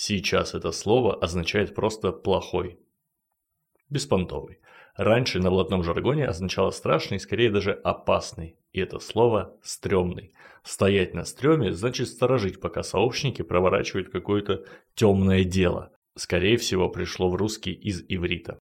Сейчас это слово означает просто «плохой», беспонтовый. Раньше на блатном жаргоне означало страшный, скорее даже опасный. И это слово «стрёмный». Стоять на стреме значит сторожить, пока сообщники проворачивают какое-то темное дело. Скорее всего, пришло в русский из иврита.